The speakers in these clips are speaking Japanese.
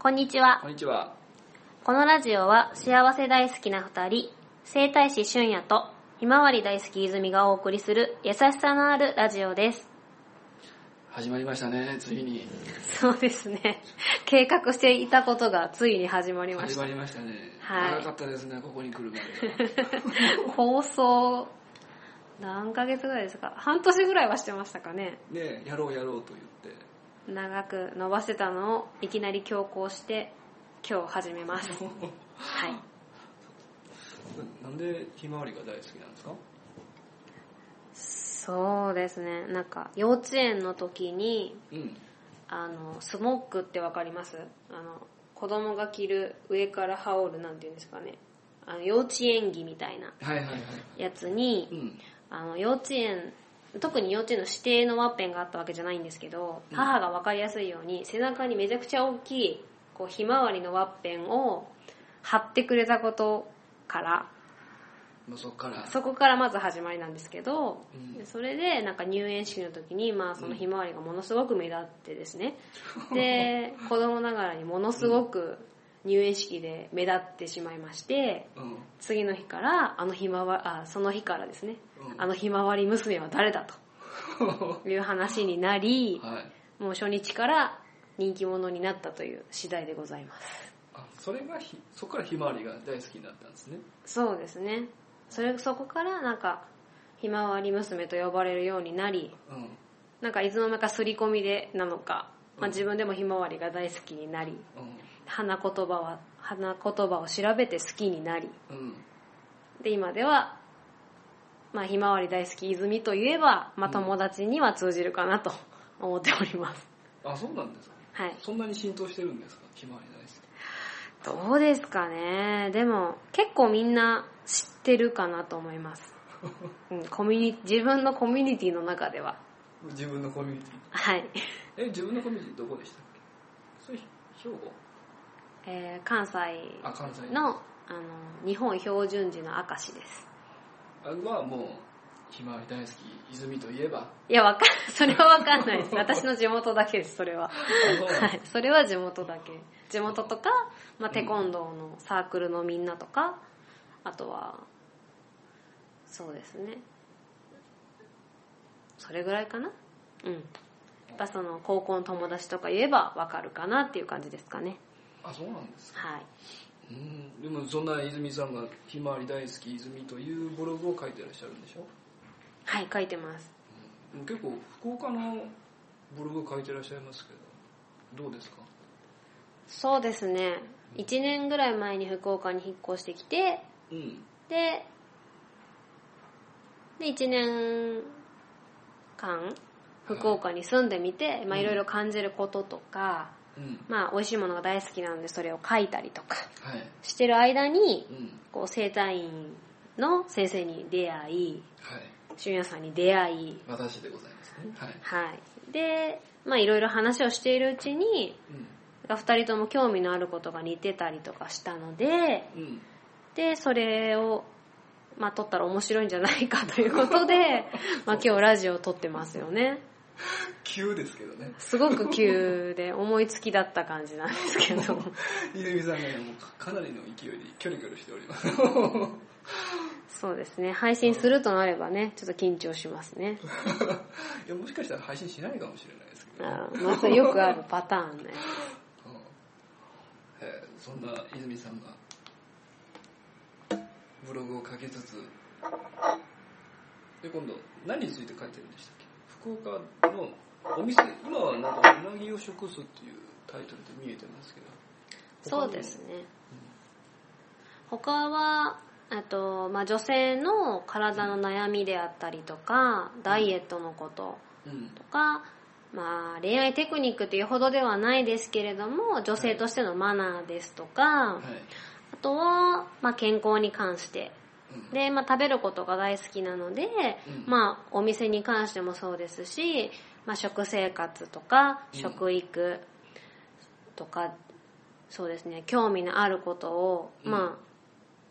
こんにちはこん。にちは。このラジオは幸せ大好きな二人、生態師俊也とひまわり大好き泉がお送りする優しさのあるラジオです。始まりましたね、ついに。そうですね。計画していたことがついに始まりました始ま。りましたね。はい長かったですね、ここに来るまでが。放送、何ヶ月ぐらいですか？半年ぐらいはしてましたかね。ねやろうやろうと言って。長く伸ばしてたのをいきなり強行して今日始めます。はい。なんでひまわりが大好きなんですか？そうですね。なんか幼稚園の時にうん。あの、スモックってわかります？あの、子供が着る上から羽織るなんていうんですかね。あの、幼稚園着みたいなはいはいはい。やつにう、ん。あの、幼稚園、特に幼稚園の指定のワッペンがあったわけじゃないんですけど、うん母がわかりやすいように、背中にめちゃくちゃ大きい、こう、ひまわりのワッペンを貼ってくれたことから、そっから。そこからまず始まりなんですけど、うんそれでなんか入園式の時に、まあそのひまわりがものすごく目立ってですね。で、子供ながらにものすごく入園式で目立ってしまいまして、うん。次の日から、あのひまわり、あ、その日からですね、うんあのひまわり娘は誰だと いう話になり、はい。もう初日から人気者になったという次第でございます。あ、それがひ、そこからひまわりが大好きになったんですね。そうですね。それ、そこからなんか、ひまわり娘と呼ばれるようになり、うん。なんかいつの間にか刷り込みでなのか、まあ、うん自分でもひまわりが大好きになり、う花言葉は、花言葉を調べて好きになり、ん。うん。で、今では、まあ、ひまわり大好き泉といえば、まあ、うん友達には通じるかなと思っております。あ、そうなんですか。はい。そんなに浸透してるんですか？ひまわり大好き。どうですかね。でも、結構みんな知ってるかなと思います。うん、コミュニ自分のコミュニティの中では。自分のコミュニティ。はい。え、自分のコミュニティどこでしたっけ？それ、兵庫？えー関西あ、関西の、あの、日本標準時の証です。あはもう、ひまわり大好き、泉といえば。いや、わかん、それはわかんないです。私の地元だけです、それは。はい。それは地元だけ。地元とか、まあ、テコンドーのサークルのみんなとか、あとは、そうですね。それぐらいかなうん。やっぱその、高校の友達とか言えばわかるかなっていう感じですかね。あ、そうなんですか。はい。もそんな泉さんがひまわり大好き泉というブログを書いてらっしゃるんでしょ、はい、書いてます。うん、結構福岡のブログを書いてらっしゃいますけど、どうですか？そうですね。1年ぐらい前に福岡に引っ越してきて、うん。で、で、1年間、福岡に住んでみて、まあいろいろ感じることとか、うん。まあ美味しいものが大好きなのでそれを書いたりとかはい。してる間に、うん。こう生体院の先生に出会い、はい。俊也さんに出会い、私でございますね。はい。はい。で、まあいろいろ話をしているうちに、う二人とも興味のあることが似てたりとかしたので、ん。うん。で、それを、まあ、撮ったら面白いんじゃないかということで、まあ、今日ラジオを撮ってますよね。急ですけどね。すごく急で思いつきだった感じなんですけど。泉さんがね、もうかなりの勢いでキョロキョロしております。そうですね。配信するとなればね、ちょっと緊張しますね。いやもしかしたら配信しないかもしれないですけど、あーまあ、それよくあるパターンね。う んえーそんな泉さんがブログを書きつつで今度何について書いてるんでしたっけ？福岡のお店今はなんかうなぎを食すっていうタイトルで見えてますけど。そうですね。他は、あと、まあ、女性の体の悩みであったりとか、ダイエットのことうん。とか、まあ、恋愛テクニックっていうほどではないですけれども、女性としてのマナーですとか、はい。あとは、まあ、健康に関して。うん。で、まあ、食べることが大好きなので、うん。まあ、お店に関してもそうですし、まあ、食生活とか、うん。食育とか、そうですね、興味のあることを、うん。まあ、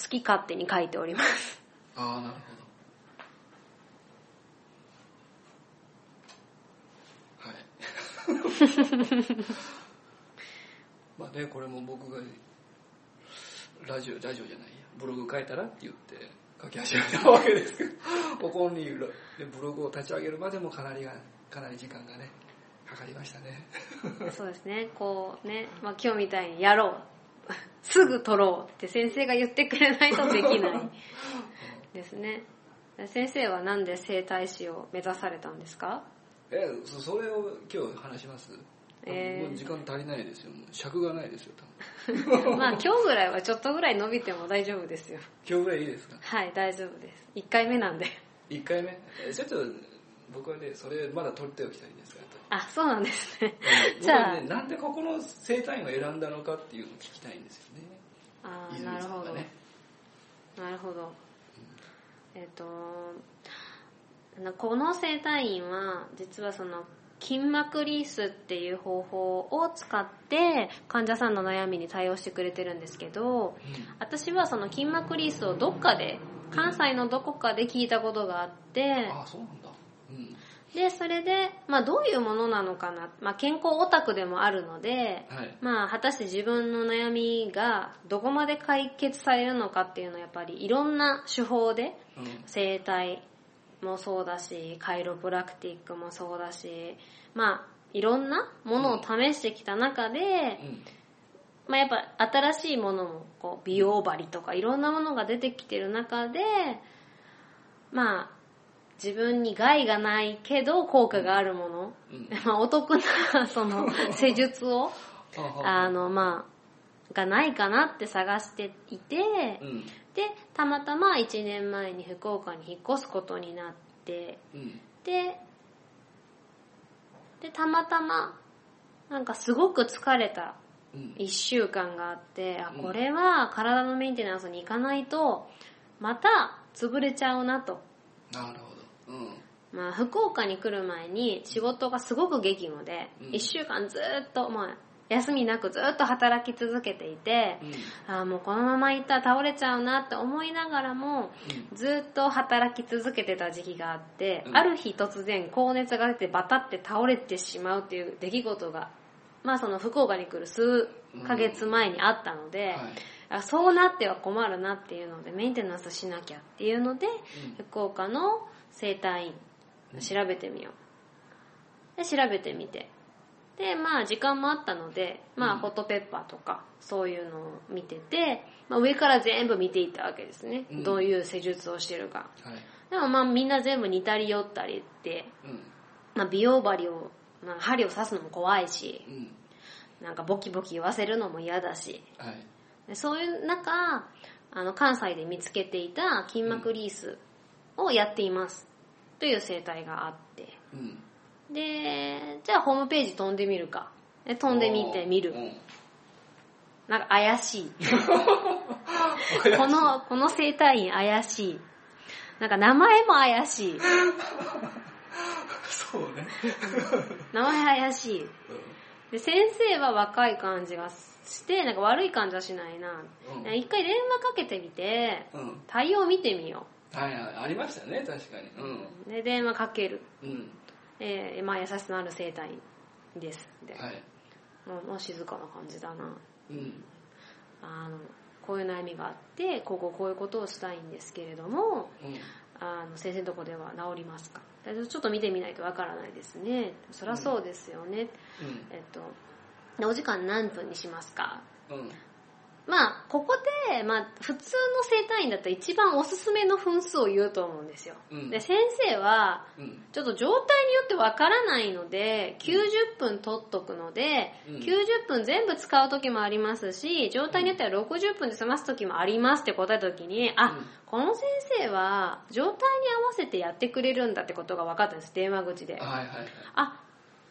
好き勝手に書いております。ああなるほど。はい。まあねこれも僕がラジオラジオじゃないやブログ書いたらって言って書き始めたわけですけど ここにブログを立ち上げるまでもかなりがかなり時間がねかかりましたね。そうですね。こうね、まあ、今日みたいにやろう。すぐ取ろうって先生が言ってくれないとできない。ですね。先生はなんで整体師を目指されたんですか？えそそれを今日話します。えー。もう時間足りないですよ。尺がないですよ まあ今日ぐらいはちょっとぐらい伸びても大丈夫ですよ。今日ぐらいいいですか？はい大丈夫です。1回目なんで。1回目？えちょっと僕はねそれまだ取っておきたいんですがあそうなんですね。じじゃあ、なんでここの生態院を選んだのかっていうのを聞きたいんですよね。あー泉なるほど、ね。なるほど。えっ、となこの整体院は実はその筋膜リースっていう方法を使って患者さんの悩みに対応してくれてるんですけど私はその筋膜リースをどっかで関西のどこかで聞いたことがあってああそうなんだ。うん。でそれで、まあ、どういうものなのかな、まあ、健康オタクでもあるので、はい。まあ、果たして自分の悩みがどこまで解決されるのかっていうのはやっぱりいろんな手法でうん。整体もそうだしカイロプラクティックもそうだしまあいろんなものを試してきた中で、うん。まあ、やっぱ新しいものもこう美容針とかいろんなものが出てきてる中でまあ自分に害がないけど効果があるもの、うん。まあ、お得なその施術を。あのまあがないかなって探していて、うん。でたまたま1年前に福岡に引っ越すことになってうん。ででたまたまなんかすごく疲れたうん。1週間があってあうん。これは体のメンテナンスに行かないとまた潰れちゃうなと、なるほど。うん。まあ、福岡に来る前に仕事がすごく激務でうん。1週間ずっともう休みなくずっと働き続けていてうん。あーもうこのまま行ったら倒れちゃうなって思いながらもずっと働き続けてた時期があって、うん。ある日突然高熱が出てバタって倒れてしまうっていう出来事がまあその福岡に来る数ヶ月前にあったので、はい。あそうなっては困るなっていうのでメンテナンスしなきゃっていうので、うん。福岡の整体院調べてみよう。で調べてみてでまあ時間もあったのでまあうん。ホットペッパーとかそういうのを見てて、まあ、上から全部見ていったわけですね、うん。どういう施術をしてるか。はい。でもまあみんな全部似たり寄ったりって、うん。まあ、美容針を、まあ、針を刺すのも怖いしうん。なんかボキボキ言わせるのも嫌だし。はい。でそういう中あの関西で見つけていた筋膜リースをやっています。という生態があって。うんでじゃあホームページ飛んでみるか。で飛んでみてみる。うん。なんか怪しい。このこの生態院怪しい。なんか名前も怪しい。そうね。名前怪しい。で先生は若い感じがしてなんか悪い感じはしないな、うん。一回電話かけてみてうん。対応見てみよはいはいありましたね確かに。うで電話かける。うんうんえーまあ優しさのある生態です。で、はい。もうもう静かな感じだな。うん。あのこういう悩みがあってこここういうことをしたいんですけれどもうん。あの先生のとこでは治りますか。ちょっと見てみないとわからないですね。そりゃそうですよね、えっとでお時間何分にしますか？うんうんまあここで、まあ、普通の生体院だったら一番おすすめの分数を言うと思うんですよ、うん。で先生はうん。ちょっと状態によってわからないので90分取っとくので、うん。90分全部使う時もありますし状態によっては60分で済ます時もありますって答えた時にあ、うん。この先生は状態に合わせてやってくれるんだってことが分かったんです。電話口で。はいはいはい。あ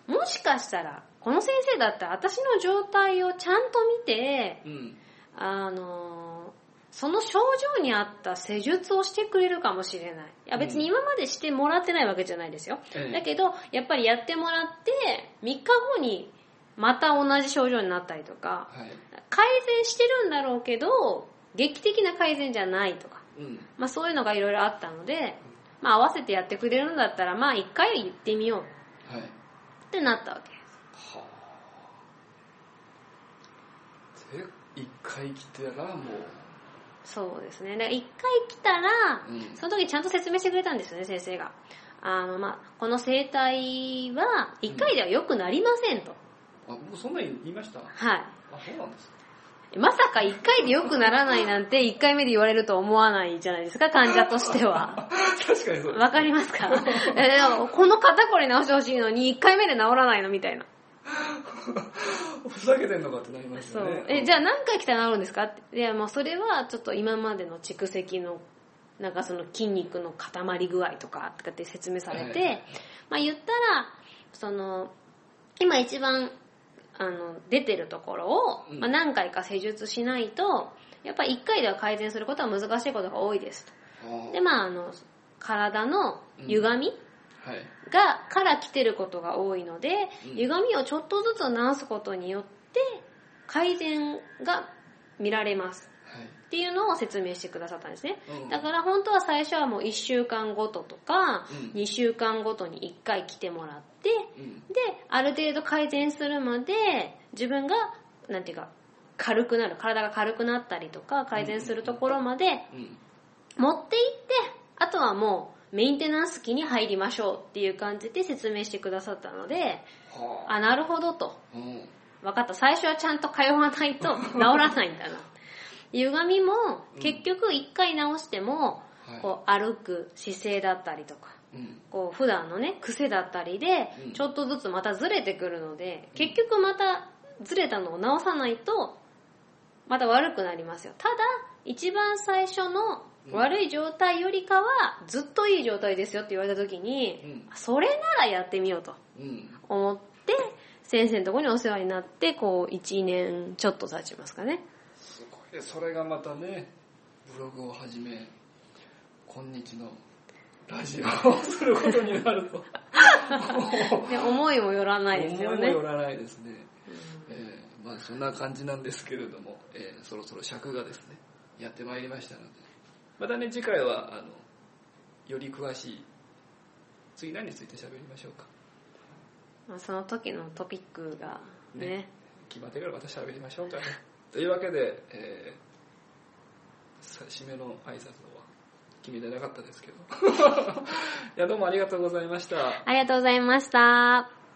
もしかしたらこの先生だったら私の状態をちゃんと見てうんあのその症状に合った施術をしてくれるかもしれない。いや別に今までしてもらってないわけじゃないですよ。ええ。だけど、やっぱりやってもらって、3日後にまた同じ症状になったりとか、はい。改善してるんだろうけど、劇的な改善じゃないとか、うん。まあそういうのがいろいろあったので、まあ合わせてやってくれるんだったら、まあ一回言ってみよう。はい。ってなったわけ。です。はえ一回来てらもうそうですね。だから一回来たら、うんその時ちゃんと説明してくれたんですよね、先生が。あの、まあ、この生態は一回では良くなりませんと。あもうそんなに言いました？はい。あそうなんですかまさか一回で良くならないなんて一回目で言われると思わないじゃないですか、患者としては。確かにそうですわかりますか？えでもこの肩こり直してほしいのに一回目で治らないのみたいな。ふざけてんのかってなりますそうよね。え、じゃあ何回来たら治るんですか？って。いや、もうそれはちょっと今までの蓄積の、なんかその筋肉の固まり具合とかとかって説明されて、はいまあ言ったら、その、今一番、あの、出てるところを、うんまあ、何回か施術しないと、やっぱり一回では改善することは難しいことが多いですと。で、まああの、体の歪み、はい。が、から来てることが多いので、うん歪みをちょっとずつ直すことによって、改善が見られます。はい。っていうのを説明してくださったんですね。うんだから本当は最初はもう1週間ごととか、うん2週間ごとに1回来てもらって、うん。で、ある程度改善するまで、自分が、なんていうか、軽くなる、体が軽くなったりとか、改善するところまでうん。持っていって、あとはもうメンテナンス期に入りましょうっていう感じで説明してくださったので、はあ。あ、なるほどと。うん。分かった。最初はちゃんと通わないと治らないんだな。歪みも結局一回直しても、はい。こう歩く姿勢だったりとか、うん。こう普段のね、癖だったりでうん、ちょっとずつまたずれてくるので、結局またずれたのを直さないと、また悪くなりますよ。ただ、一番最初の悪い状態よりかは、ずっといい状態ですよって言われた時に、うん。それならやってみようとうん。思って、先生のところにお世話になって、こう、1年ちょっと経ちますかね。すごい。それがまたね、ブログをはじめ、今日のラジオを することになると。で、思いもよらないですよね。思いもよらないですね。えーまあそんな感じなんですけれども、えーそろそろ尺がですね、やってまいりましたので、またね、次回は、あの、より詳しい、次何について喋りましょうか。まあその時のトピックがねね決まってからまた喋りましょうかね。というわけで、えーさ締めの挨拶は決めてなかったですけど。いや、どうもありがとうございました。ありがとうございました。